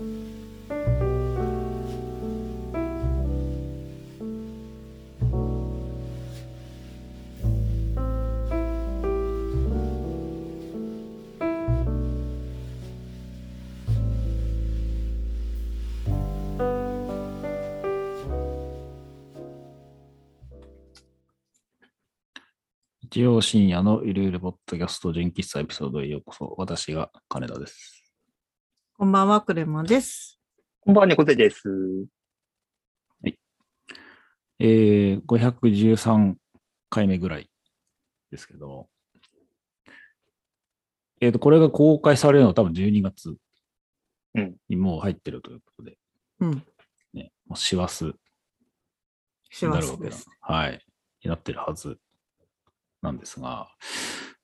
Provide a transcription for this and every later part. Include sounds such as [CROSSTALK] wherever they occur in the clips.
日曜深夜のゆるゆるポッドキャスト純喫茶エピソードへようこそ。私が金田です。こんばんは、クレマです。こんばんは、猫背です。えー、513回目ぐらいですけど、えっ、と、これが公開されるのは多分12月うんにもう入ってるということで、うん。ね、もう師走しになるわけだ。はい。になってるはずなんですが、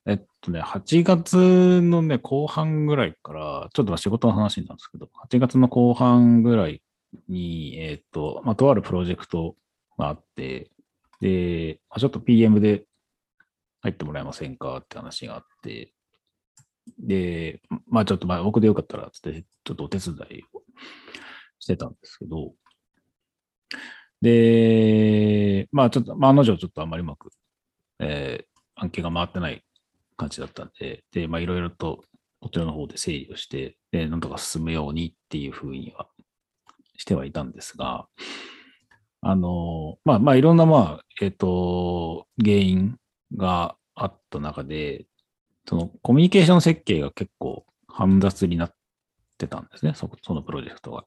えっとね、8月のね、後半ぐらいから、ちょっと仕事の話なんですけど、8月の後半ぐらいに、えっと、まあ、とあるプロジェクトがあって、で、ちょっと PM で入ってもらえませんかって話があって、で、まあちょっとまあ僕でよかったらつって、ちょっとお手伝いをしてたんですけど、で、まあちょっと、まあ案の定ちょっとあんまりうまく、えー案件が回ってない感じだったんで、で、まあいろいろとこちらの方で整理をして、で、なんとか進むようにっていうふうにはしてはいたんですが、あの、まあまあいろんなまあ、えっ、と、原因があった中で、そのコミュニケーション設計が結構煩雑になってたんですね、そそのプロジェクトが。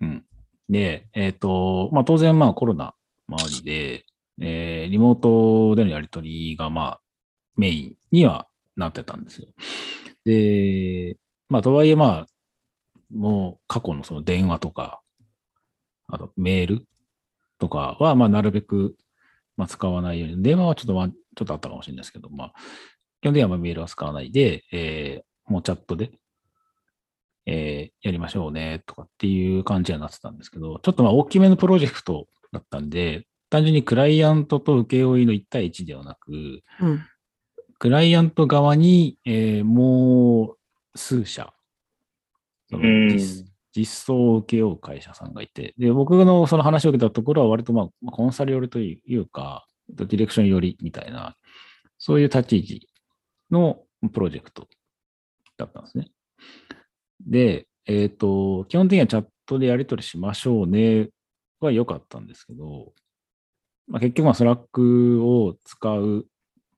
うん。で、えっ、と、まあ当然まあコロナ周りで、えーリモートでのやり取りがまあメインにはなってたんですよ。で、まあとはいえまあ、もう過去のその電話とか、あとメールとかはまあなるべくまあ使わないように、電話はちょっとまあちょっとあったかもしれないですけど、まあ基本的にはメールは使わないで、えーもうチャットでえーやりましょうねとかっていう感じになってたんですけど、ちょっとまあ大きめのプロジェクトだったんで、単純にクライアントと請負の1対1ではなく、うん。クライアント側に、えーもう数社、実実装を受けよう会社さんがいて、で、僕のその話を受けたところは割とまあまあコンサル寄りというか、ディレクション寄りみたいな、そういう立ち位置のプロジェクトだったんですね。で、えっ、と、基本的にはチャットでやり取りしましょうねは良かったんですけど、まあ、結局は Slack を使う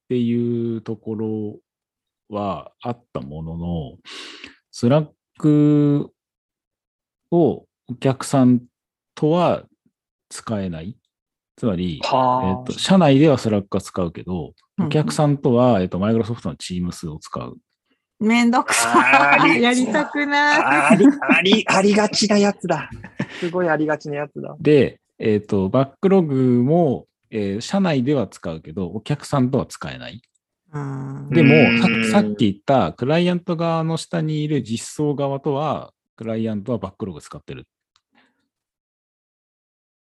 っていうところはあったものの、 Slack をお客さんとは使えない。つまり、えはっと、社内では Slack は使うけど、うんお客さんとは、えっと、マイクロソフトの Teams を使う。めんどくさい。ー [LAUGHS] やりたくない。あり、あり、ありがちなやつだ。すごいありがちなやつだ。で、えっ、と、バックログも、えー社内では使うけど、お客さんとは使えない。うんでもうん、ささっき言ったクライアント側の下にいる実装側とは、クライアントはバックログ使ってる。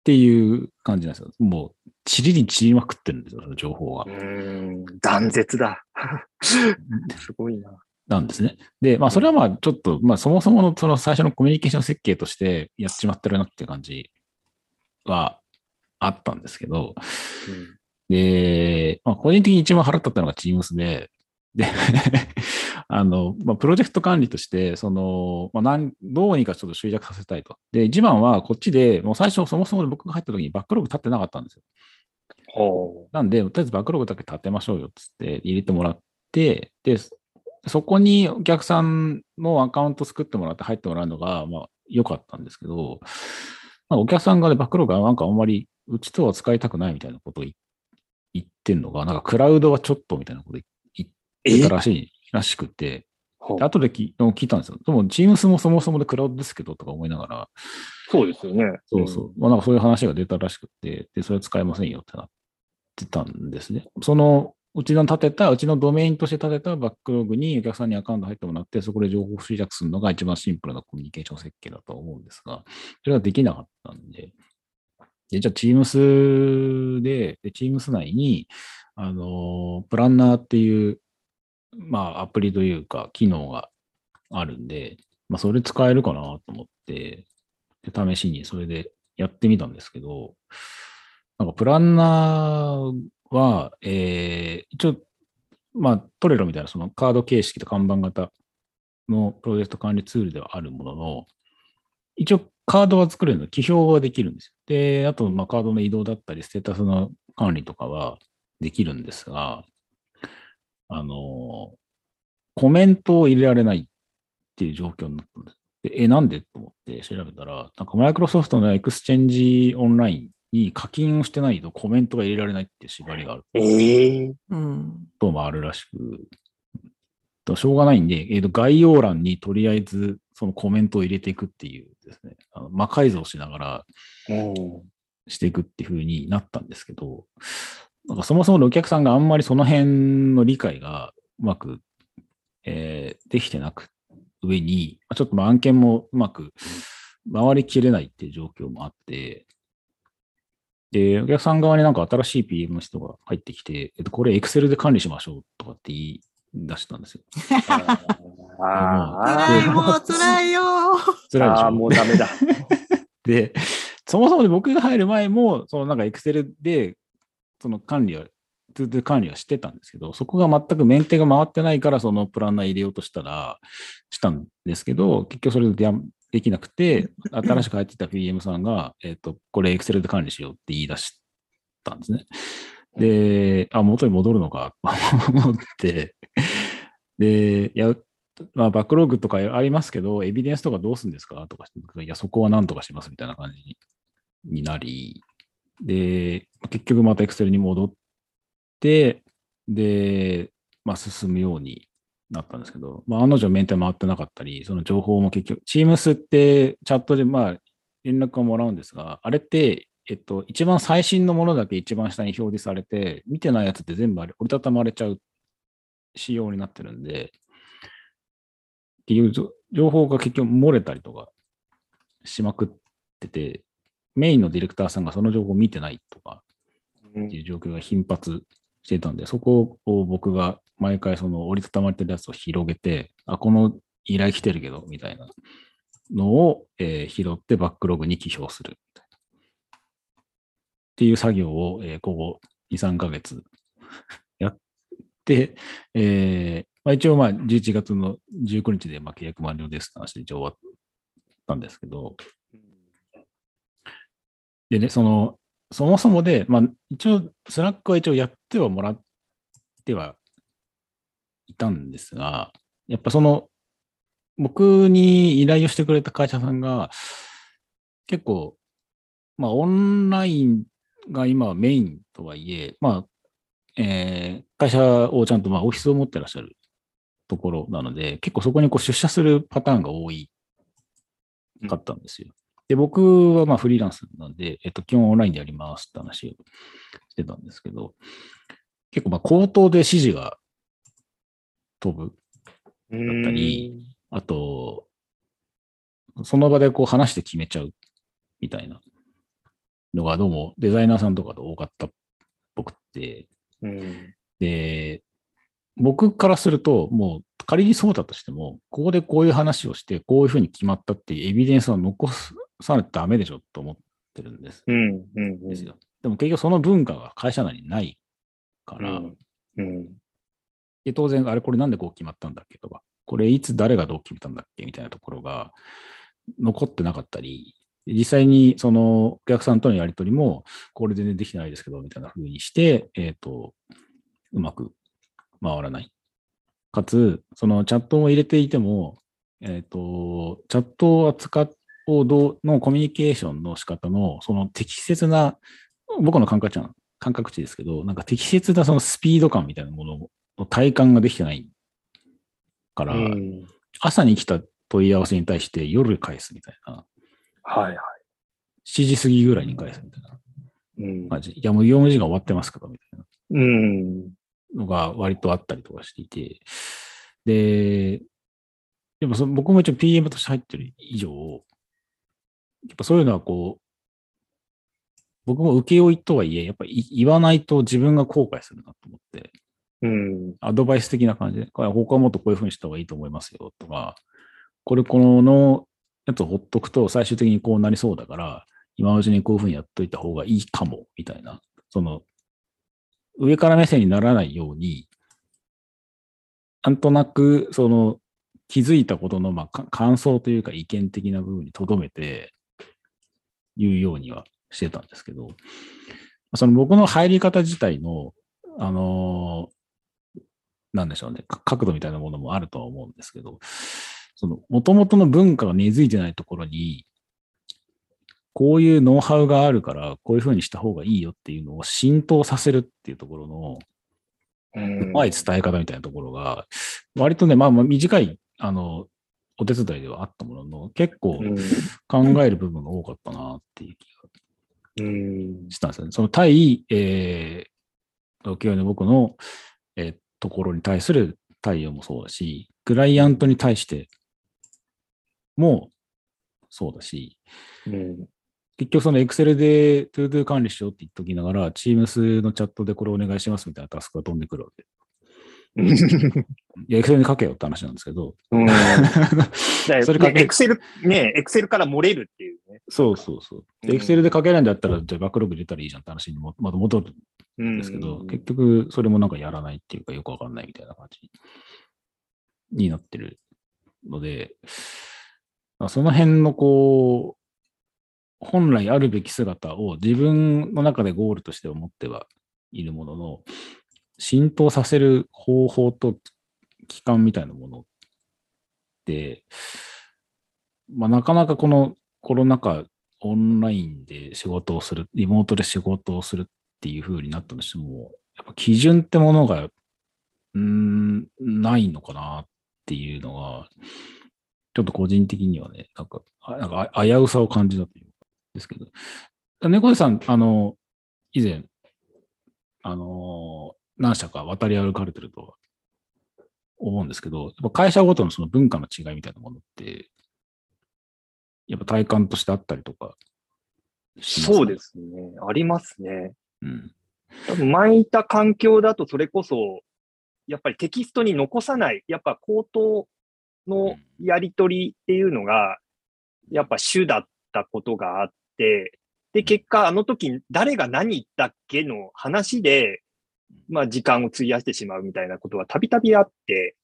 っていう感じなんですよ。もう、ちりに散りまくってるんですよ、その情報がう。ーん、断絶だ。[LAUGHS] すごいな。なんですね。で、まあ、それはまあ、ちょっと、まあ、そもそものその最初のコミュニケーション設計としてやっちまってるなっていう感じはあったんですけど、で、まあ、個人的に一番腹立ったのが Teams で、で、[LAUGHS] あの、まあ、プロジェクト管理として、その、まあ、なん、どうにかちょっと集約させたいと。で、一番はこっちで、もう最初そもそも僕が入った時にバックログ立ってなかったんですよ。ほなんで、とりあえずバックログだけ立てましょうよっつって入れてもらって、で、そこにお客さんのアカウント作ってもらって入ってもらうのが、まあ、良かったんですけど、まあ、お客さんがね、バックロなんかあんまり、うちとは使いたくないみたいなことを言言ってんのが、なんかクラウドはちょっとみたいなこと言えってたらしい、らしくて、で後で聞聞いたんですよ。でも、Teams もそもそもでクラウドですけどとか思いながら、そうですよね。そうそう。まあ、なんかそういう話が出たらしくて、で、それ使えませんよってなってたんですね。その、うちの立てた、うちのドメインとして立てたバックログにお客さんにアカウント入ってもらって、そこで情報を集約するのが一番シンプルなコミュニケーション設計だと思うんですが、それができなかったんで、でじゃあ Teams で、で Teams 内に、あの、プランナーっていう、まあ、アプリというか、機能があるんで、まあ、それ使えるかなと思って、で試しにそれでやってみたんですけど、なんかプランナーは、えー一応、まあ、トレロみたいなそのカード形式と看板型のプロジェクト管理ツールではあるものの、一応カードは作れるの、起票はできるんですよ。で、あと、まあ、カードの移動だったり、ステータスの管理とかはできるんですが、あの、コメントを入れられないっていう状況になったんです。でえ、なんで？と思って調べたら、なんかマイクロソフトの Exchange Online に課金をしてないとコメントが入れられないっていう縛りがあるええうん。ともあるらしく、としょうがないんで、えーと概要欄にとりあえずそのコメントを入れていくっていうですね、あの魔改造しながらうん。していくっていう風になったんですけど、なんかそもそものお客さんがあんまりその辺の理解がうまく、えーできてなく、上に、まあちょっとまあ案件もうまく回りきれないっていう状況もあって、で、お客さん側になんか新しい PM の人が入ってきて、えっと、これ Excel で管理しましょうとかって言い出したんですよ。[LAUGHS] あ辛い、あ。もう辛いよ。ああ、辛いでしょもうダメだ。[LAUGHS] で、そもそもで僕が入る前も、そのなんか Excel で、その管理は、 ToDo 管理はしてたんですけど、そこが全くメンテが回ってないから、そのプランナー入れようとしたら、したんですけど、結局それでやできなくて、[LAUGHS] 新しく入ってきた PM さんが、えっ、と、これ Excel で管理しようって言い出したんですね。で、あ、元に戻るのか、と [LAUGHS] 思って、で、や、まあ、バックログとかありますけど、エビデンスとかどうするんですか？とかいや、そこは何とかしますみたいな感じにになり、で、結局また Excel に戻って、で、まあ、進むようになったんですけど、まあ、案の定メンテ回ってなかったり、その情報も結局、Teams ってチャットでまあ、連絡をもらうんですが、あれって、えっと、一番最新のものだけ一番下に表示されて、見てないやつって全部あれ折りたたまれちゃう仕様になってるんで、っていう情報が結局漏れたりとかしまくってて、メインのディレクターさんがその情報を見てないとかっていう状況が頻発してたんで、そこを僕が毎回その折りたたまれてるやつを広げて、あ、この依頼来てるけど、みたいなのを、えー拾って Backlog に起票する。っていう作業を、えー、ここ2、3ヶ月やって、えーまあ、一応まあ11月の19日でまあ契約満了ですって話で一応終わったんですけど、でね、その、そもそもで、まあ、一応、 Slack は一応やってはもらってはいたんですが、やっぱその、僕に依頼をしてくれた会社さんが、結構、まあ、オンラインが今はメインとはいえ、まあ、えー会社をちゃんと、まあ、オフィスを持ってらっしゃるところなので、結構そこにこう出社するパターンが多いかったんですよ。で、僕はまあフリーランスなんで、えっと、基本オンラインでやりますって話をしてたんですけど、結構まあ口頭で指示が飛ぶ。だったりあと、その場でこう話して決めちゃうみたいなのがどうもデザイナーさんとかで多かったっぽくて、うん。で、僕からすると、もう仮にそうだとしても、ここでこういう話をして、こういうふうに決まったっていうエビデンスは残さないとダメでしょと思ってるんですうん。うん。ですよ。でも結局その文化が会社内にないから、うん。うん。で当然、あれこれなんでこう決まったんだっけとか、これいつ誰がどう決めたんだっけみたいなところが残ってなかったり、実際にそのお客さんとのやり取りも、これ全然できてないですけど、みたいな風にして、えっ、と、うまく回らない。かつ、そのチャットを入れていても、えっ、と、チャットを扱うどうのコミュニケーションの仕方の、その適切な、僕の感覚値は感覚値ですけど、なんか適切なそのスピード感みたいなものの体感ができてないから、うん。朝に来た問い合わせに対して夜返すみたいな、はいはい。7時過ぎぐらいに返すみたいなうん。感じ。いや、もう業務時間終わってますから、みたいなうん。のが割とあったりとかしていて、で、でもその僕も一応 PM として入ってる以上、やっぱそういうのはこう、僕も請負とはいえ、やっぱり言わないと自分が後悔するなと思って、うん。アドバイス的な感じで、これ他はもっとこういうふうにした方がいいと思いますよとか、これこのやつをほっとくと最終的にこうなりそうだから、今のうちにこういうふうにやっといた方がいいかも、みたいな。その、上から目線にならないように、なんとなく、その、気づいたことの、まあ、感想というか意見的な部分に留めて、言うようにはしてたんですけど、その僕の入り方自体の、あのなんでしょうね、か角度みたいなものもあるとは思うんですけど、その、元々の文化が根付いてないところに、こういうノウハウがあるから、こういうふうにした方がいいよっていうのを浸透させるっていうところの、うまい伝え方みたいなところが、割とね、まあまあ短い、あの、お手伝いではあったものの、結構うん。考える部分が多かったなっていう気がうんしたんですよね。その対、えー、東京の僕の、えーところに対する対応もそうだし、クライアントに対してもそうだし、うん結局その Excel で ToDo 管理しようって言っときながら、Teams のチャットでこれお願いしますみたいなタスクが飛んでくるわけ。いや、Excel に書けよって話なんですけど、うん。[LAUGHS] それかエクセル、ね、エクセルから漏れるっていうね。そうそうそう。でうん。Excel で書けないんだったら、じゃあバックログ入れたらいいじゃんって話にもまた戻るうん。ですけど、結局それもなんかやらないっていうかよくわかんないみたいな感じになってるので、まあその辺のこう、本来あるべき姿を自分の中でゴールとして思ってはいるものの、浸透させる方法と期間みたいなものって、まあ、なかなかこのコロナ禍、オンラインで仕事をする、リモートで仕事をするっていう風になったとしても、やっぱ基準ってものが、うん、ないのかなっていうのが、ちょっと個人的にはね、なんか、なんか危うさを感じたというかですけど。猫背さん、あの、以前、あの、何社か渡り歩かれてるとは思うんですけど、やっぱ会社ごとのその文化の違いみたいなものって、やっぱ体感としてあったりとかそうで。すね。ありますね。うん。多分前いた環境だとそれこそ、やっぱりテキストに残さない、やっぱ口頭のやり取りっていうのが、やっぱ主だったことがあって、で、結果あの時誰が何言ったっけの話で、まあ時間を費やしてしまうみたいなことはたびたびあって、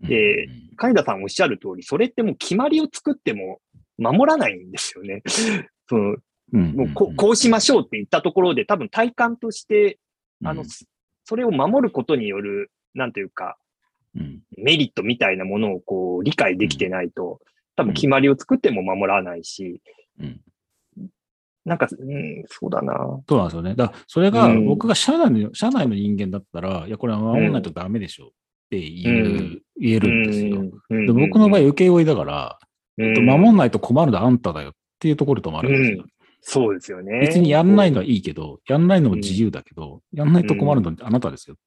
で金田さんおっしゃる通り、それってもう決まりを作っても守らないんですよね。[LAUGHS] そのうん、もうここうしましょうって言ったところで、多分体感として、あの、うんそれを守ることによる、なんというか、うん。メリットみたいなものをこう理解できてないと、多分決まりを作っても守らないし、うんなんか、うん、そうだな。そうなんですよね。だからそれがうん僕が社内の、社内の人間だったら、いや、これは守らないとダメでしょって言える,、言えるんですよ。うんで僕の場合、請負いだから、うん守んないと困るのはあんただよっていうところともあるんですよ。そうですよね。別にやんないのはいいけど、やんないのも自由だけど、やんないと困るのってあなたですよっ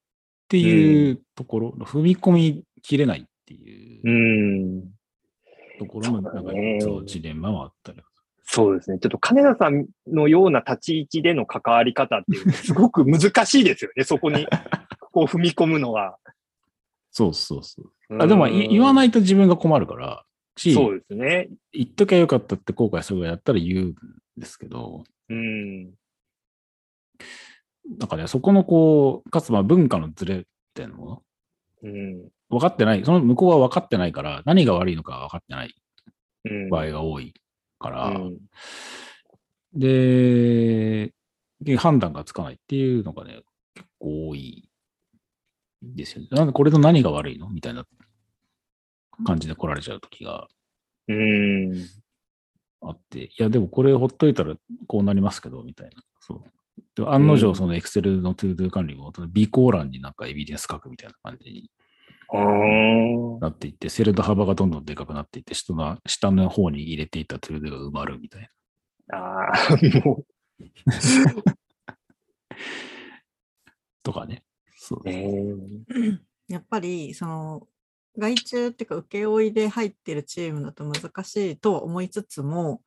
ていうところ、踏み込みきれないっていううん。ところの、そうなんかそうジレンマはあったり。そうですね。ちょっと金田さんのような立ち位置での関わり方っていう [LAUGHS] すごく難しいですよね。そこに、[LAUGHS] こう踏み込むのは。そうそうそう。あでもい言わい。ないと自分が困るから、し、そうですね。言っときゃよかったって後悔するぐらいやったら言うんですけど、うん。なんかね、そこのこう、かつまあ文化のズレっていうのもうん。分かってない、その向こうは分かってないから、何が悪いのか分かってないうん。場合が多いから、うんで、で判断がつかないっていうのがね、結構多いですよね。なんでこれと何が悪いのみたいな感じで来られちゃう時がうん。あって、いや、でもこれほっといたらこうなりますけど、みたいな。そう。で案の定、うんその Excel の ToDo 管理も、備考欄になんかエビデンス書くみたいな感じに。なっていって、セルの幅がどんどんでかくなっていって、下の下の方に入れていた ToDo が埋まるみたいな。ああ、もとかね。そうう。ねやっぱりその外注っていうか請負いで入ってるチームだと難しいとは思いつつも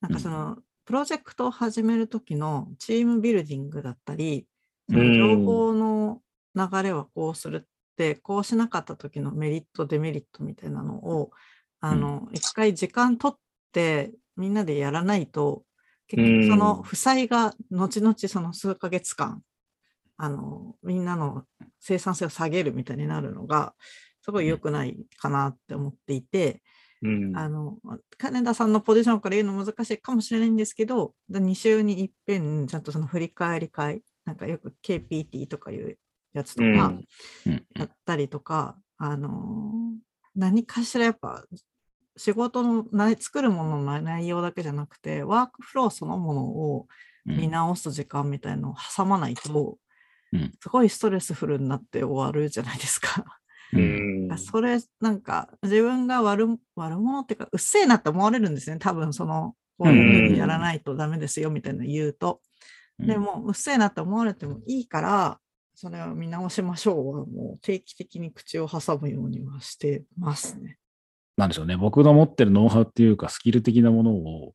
なんかそのプロジェクトを始める時のチームビルディングだったりその情報の流れはこうするってこうしなかった時のメリットデメリットみたいなのをあの、一回時間取ってみんなでやらないと、結局その負債が後々その数ヶ月間、あの、みんなの生産性を下げるみたいになるのが、すごい良くないかなって思っていて、うん。あの、金田さんのポジションから言うの難しいかもしれないんですけど、2週に一遍、ちゃんとその振り返り会、なんかよく KPT とかいうやつとか、うん。うん。やったりとか、あのー何かしらやっぱ仕事の内作るものの内容だけじゃなくて、ワークフローそのものをうん。見直す時間みたいのを挟まないと、うん。すごいストレスフルになって終わるじゃないですか。ううんんそれなんか自分が悪悪者っていうかうっせえなって思われるんですね。多分そのこういうふうにやらないとダメですよみたいなの言うと、でもうっせえなって思われてもいいからそれを見直しましょうはもう定期的に口を挟むようにはしてますね。なんでしょうね。僕の持ってるノウハウっていうか、スキル的なものを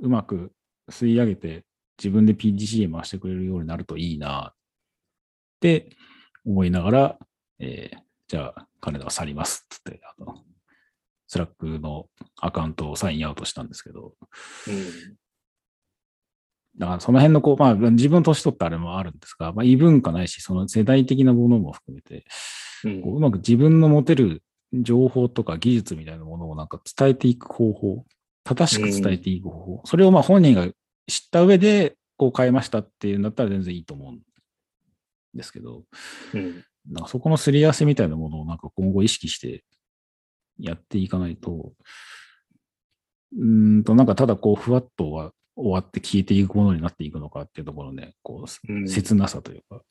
うまく吸い上げて、自分で PDCA 回してくれるようになるといいなって思いながら、えーじゃあ、金田は去りますっつって、あの、 Slack のアカウントをサインアウトしたんですけど、だからその辺のこう、まあ自分年取ったあれもあるんですが、まあ異文化ないし、その世代的なものも含めて、うん。こううまく自分の持てる情報とか技術みたいなものをなんか伝えていく方法、正しく伝えていく方法、それをまあ本人が知った上でこう変えましたっていうんだったら全然いいと思うんですけど、うん。なんかそこのすり合わせみたいなものをなんか今後意識してやっていかないと、うーんとなんかただこうふわっとは終わって消えていくものになっていくのかっていうところね、こう、うん。切なさというか、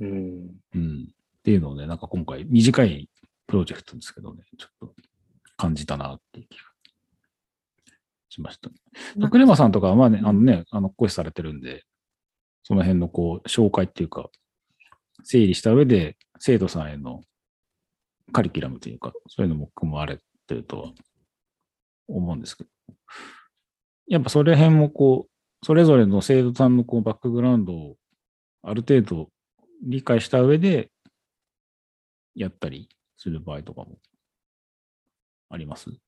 うん。うん。っていうのをね、なんか今回短いプロジェクトですけどね、ちょっと感じたなっていう気がしました。クレマさんとかはまあね、あのね、あの、講師されてるんで、その辺のこう、紹介っていうか、整理した上で、生徒さんへのカリキュラムというか、そういうのも組まれてるとは思うんですけど、やっぱそれ辺もこう、それぞれの生徒さんのこうバックグラウンドをある程度理解した上でやったりする場合とかもあります？い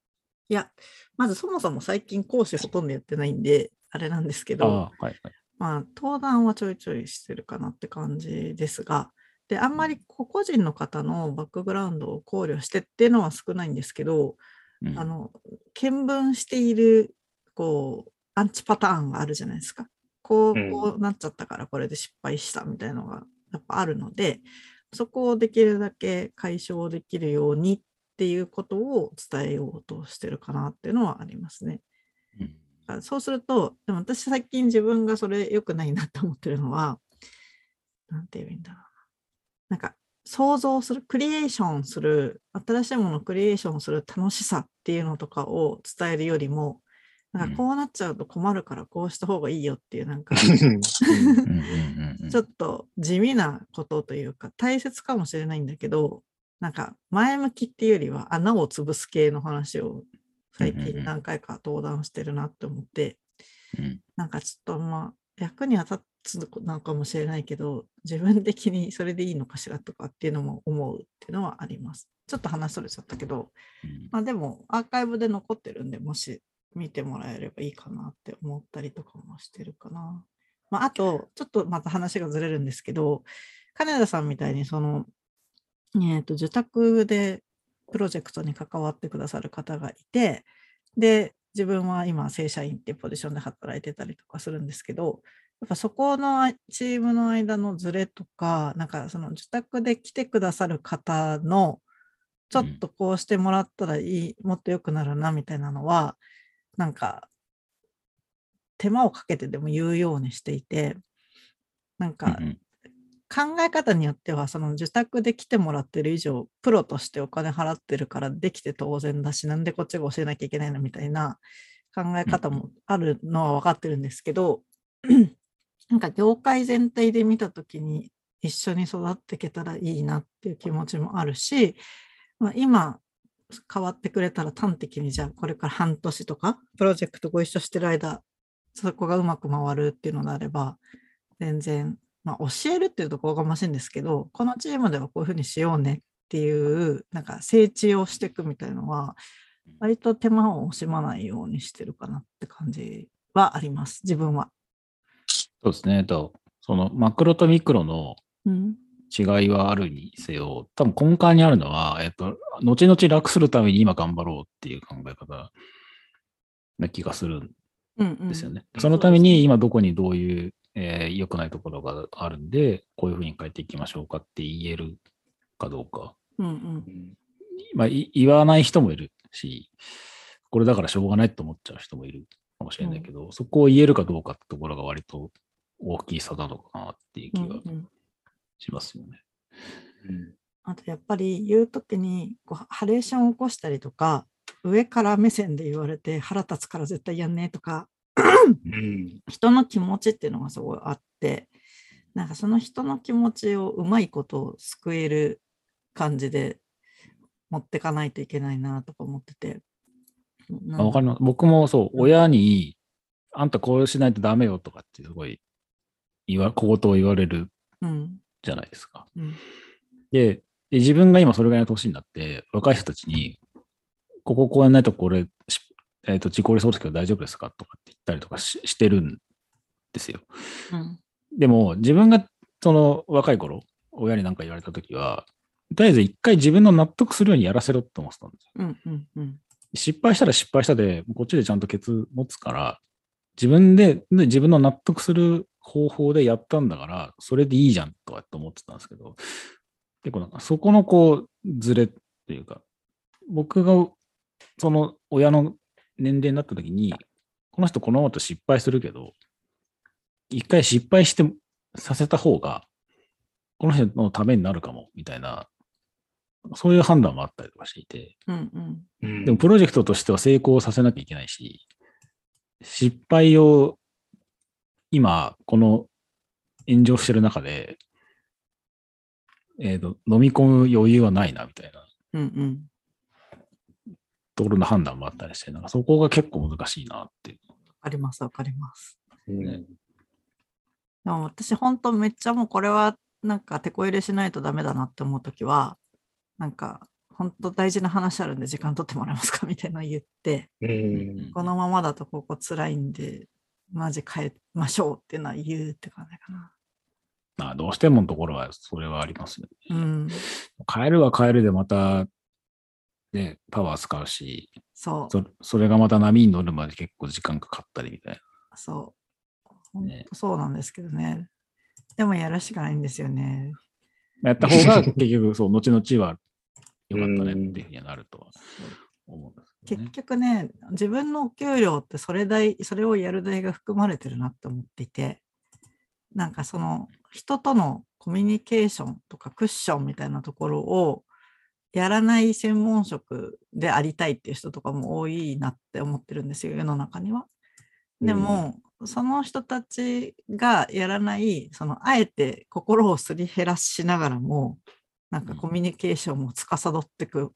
や、まずそもそも最近講師ほとんどやってないんで、あれなんですけど、はいはい。まあ、登壇はちょいちょいしてるかなって感じですが、で、あんまり個々人の方のバックグラウンドを考慮してっていうのは少ないんですけど、うんあの、見聞している、こう、アンチパターンがあるじゃないですか。こう、うんこうなっちゃったからこれで失敗したみたいなのがやっぱあるので、そこをできるだけ解消できるようにっていうことを伝えようとしてるかなっていうのはありますね。うんあそうすると、でも私最近自分がそれ良くないなと思ってるのは、なんて言えばいいんだろうな。なんか想像する、クリエーションする、新しいものをクリエーションする楽しさっていうのとかを伝えるよりも、なんかこうなっちゃうと困るからこうした方がいいよっていう、なんかちょっと地味なことというか、大切かもしれないんだけど、なんか前向きっていうよりは穴を潰す系の話を最近何回か登壇してるなって思って、うん。なんかちょっとまあ役に立つのかもしれないけど、自分的にそれでいいのかしらとかっていうのも思うっていうのはあります。ちょっと話それちゃったけど、うん。まあでもアーカイブで残ってるんで、もし見てもらえればいいかなって思ったりとかもしてるかな。まああと、ちょっとまた話がずれるんですけど、金田さんみたいにその、えっ、と、受託でプロジェクトに関わってくださる方がいて、で、自分は今正社員っていうポジションで働いてたりとかするんですけど、やっぱそこのチームの間のズレとか、なんかその受託で来てくださる方の、ちょっとこうしてもらったらいい、もっと良くなるなみたいなのは、なんか、手間をかけてでも言うようにしていて、なんかうん考え方によっては、その受託で来てもらってる以上、プロとしてお金払ってるからできて当然だし、なんでこっちが教えなきゃいけないのみたいな考え方もあるのは分かってるんですけど、[CLEARS THROAT] なんか業界全体で見たときに一緒に育っていけたらいいなっていう気持ちもあるし、まあ、今変わってくれたら端的にじゃあこれから半年とかプロジェクトご一緒してる間そこがうまく回るっていうのであれば全然、まあ、教えるっていうところがましいんですけどこのチームではこういうふうにしようねっていうなんか整地をしていくみたいのは割と手間を惜しまないようにしてるかなって感じはあります、自分は。そうですね。とそのマクロとミクロの。違いはあるにせよ、多分根幹にあるのは、えっと、後々楽するために今頑張ろうっていう考え方な気がするんうん、うん。ですよね。そのために今どこにどういう、えー良くないところがあるんで、こういうふうに変えていきましょうかって言えるかどうか。うんうん。まあ、い言わない人もいるし、これだからしょうがないと思っちゃう人もいるかもしれないけど、そこを言えるかどうかってところが割と大きい差なのかなっていう気がうんうんしますよね。あとやっぱり言うときにこうハレーションを起こしたりとか上から目線で言われて腹立つから絶対やんねえとかうん。人の気持ちっていうのがすごいあってなんかその人の気持ちをうまいこと救える感じで持ってかないといけないなとか思ってて。あわかります。僕もそう、親に、あんたこうしないとダメよとかってすごい言わ、小言を言われるうんじゃないですか。うんで、で自分が今それぐらいの年になって、若い人たちに、こここうやんないとこれ、しえっ、と、事故りそうですけど大丈夫ですかとかって言ったりとかししてるんですよ。うんでも、自分がその若い頃、親に何か言われたときは、とりあえず一回自分の納得するようにやらせろって思ってたんですよ。うんうんうん失敗したら失敗したで、こっちでちゃんとケツ持つから、自分で、で自分の納得する方法でやったんだから、それでいいじゃんとかって思ってたんですけど、結構なんかそこのこう、ズレっていうか、僕がその親の年齢になった時に、この人このままと失敗するけど、一回失敗してさせた方が、この人のためになるかも、みたいな、そういう判断もあったりとかしていて、うんうん。うん。でもプロジェクトとしては成功させなきゃいけないし、失敗を今、この炎上してる中で、えーと、飲み込む余裕はないな、みたいな。うんうん。ところの判断もあったりして、なんかそこが結構難しいなって。いう。わかりますわかります。うん。ね。でも私本当めっちゃもうこれはなんか手こ入れしないとダメだなって思うときはなんか本当大事な話あるんで時間取ってもらえますか？みたいなの言ってうん。このままだとここ辛いんでマジ変えましょうっていうのは言うって感じかな。まあ、どうしてものところはそれはありますよね。うん、変えるは変えるでまた、ね、パワー使うし、そうそそれがまた波に乗るまで結構時間かかったりみたいな。そう本ね当そうなんですけどね。でもやるしかないんですよね。やった方が結局、そう、[LAUGHS] 後々は良かったねっていうふうにはなるとは思うんですけど結ね。局ね、自分のお給料ってそれ代、それをやる代が含まれてるなって思っていて、なんかその人とのコミュニケーションとかクッションみたいなところをやらない専門職でありたいっていう人とかも多いなって思ってるんですよ、世の中には。でも、その人たちがやらない、そのあえて心をすり減らしながらも、なんかうんコミュニケーションも司っていく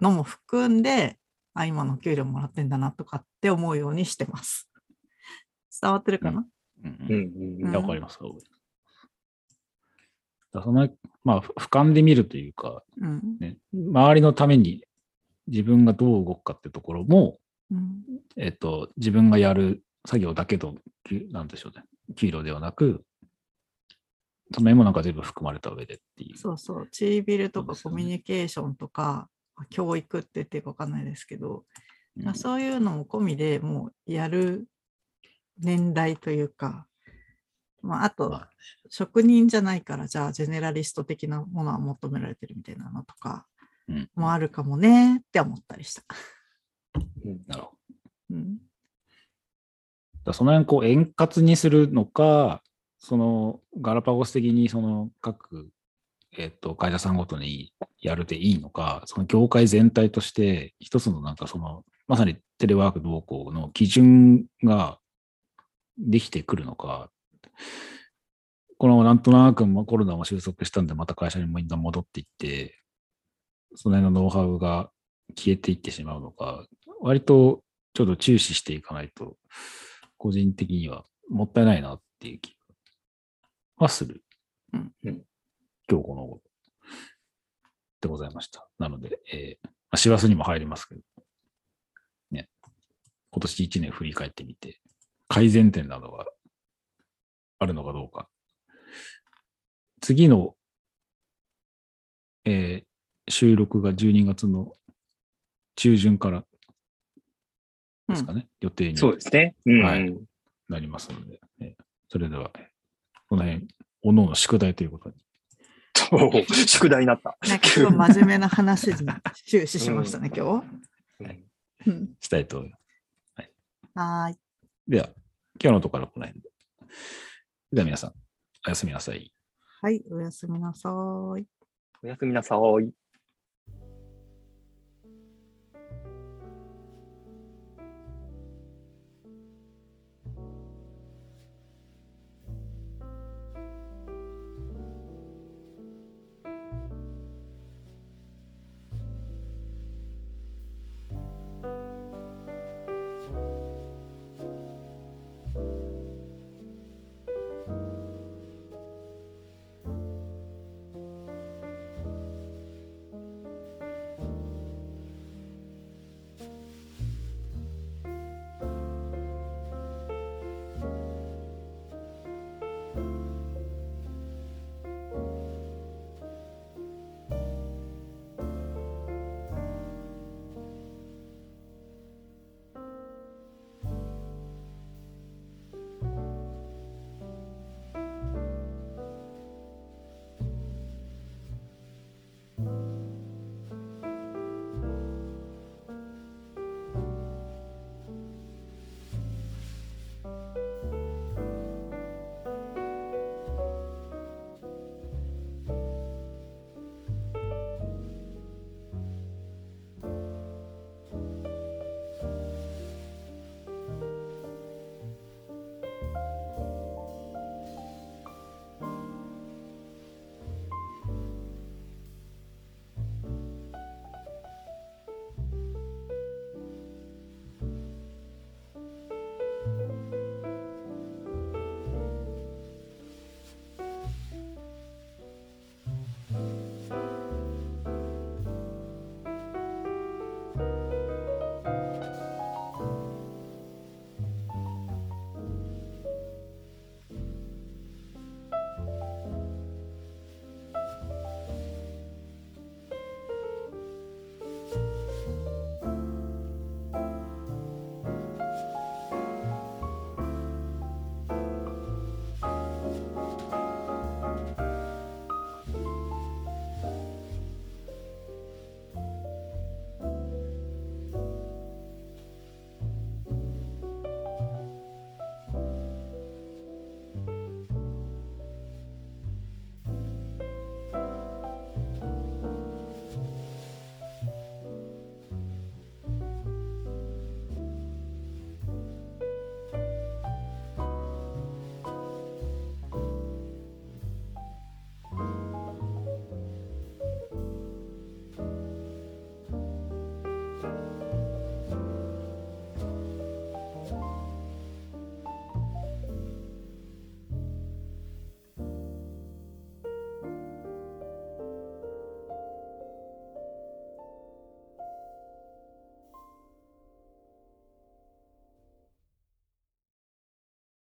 のも含んで、あ、今の給料もらってんだなとかって思うようにしてます。[LAUGHS] 伝わってるかな、うん。ううん。んうんいやわかります。だその、まあ、ふ俯瞰で見るというか、うん。ね、周りのために自分がどう動くかってところも、うん。えっと、自分がやる作業だけど、きなんでしょうね。給料ではなく、その辺もなんか全部含まれた上でっていう。そうそう、チービルとかコミュニケーションとか、教育って言っていいか分かんないですけど、うん。まあそういうのも込みでもうやる年代というか、まあ、あと、まあ。職人じゃないから、じゃあ、ジェネラリスト的なものは求められてるみたいなのとかうん。もあるかもねって思ったりした。うん。なるほど。うん、だその辺こう円滑にするのか、そのガラパゴス的にその各、えっと会社さんごとにやるでいいのか、その業界全体として一つのなんかその、まさにテレワーク動向の基準ができてくるのか、このなんとなくコロナも収束したんで、また会社にみんな戻っていって、その辺のノウハウが消えていってしまうのか、割とちょっと注視していかないと、個人的にはもったいないなっていう気はする。うんうん今日このでございました。なので、えーまあ、師走にも入りますけど、今年1年振り返ってみて、改善点などがあるのかどうか。次の、えー収録が12月の中旬からですかね、予定にそうですね。うん、はいなりますので、ねそれでは、この辺、おのおの宿題ということに。[LAUGHS] 宿題になった。なんか今日真面目な話に終始しましたね、今日。うんうんしたいと思います。はーい。では、今日のところはこの辺で。では皆さん、おやすみなさい。はい、おやすみなさーい。おやすみなさい。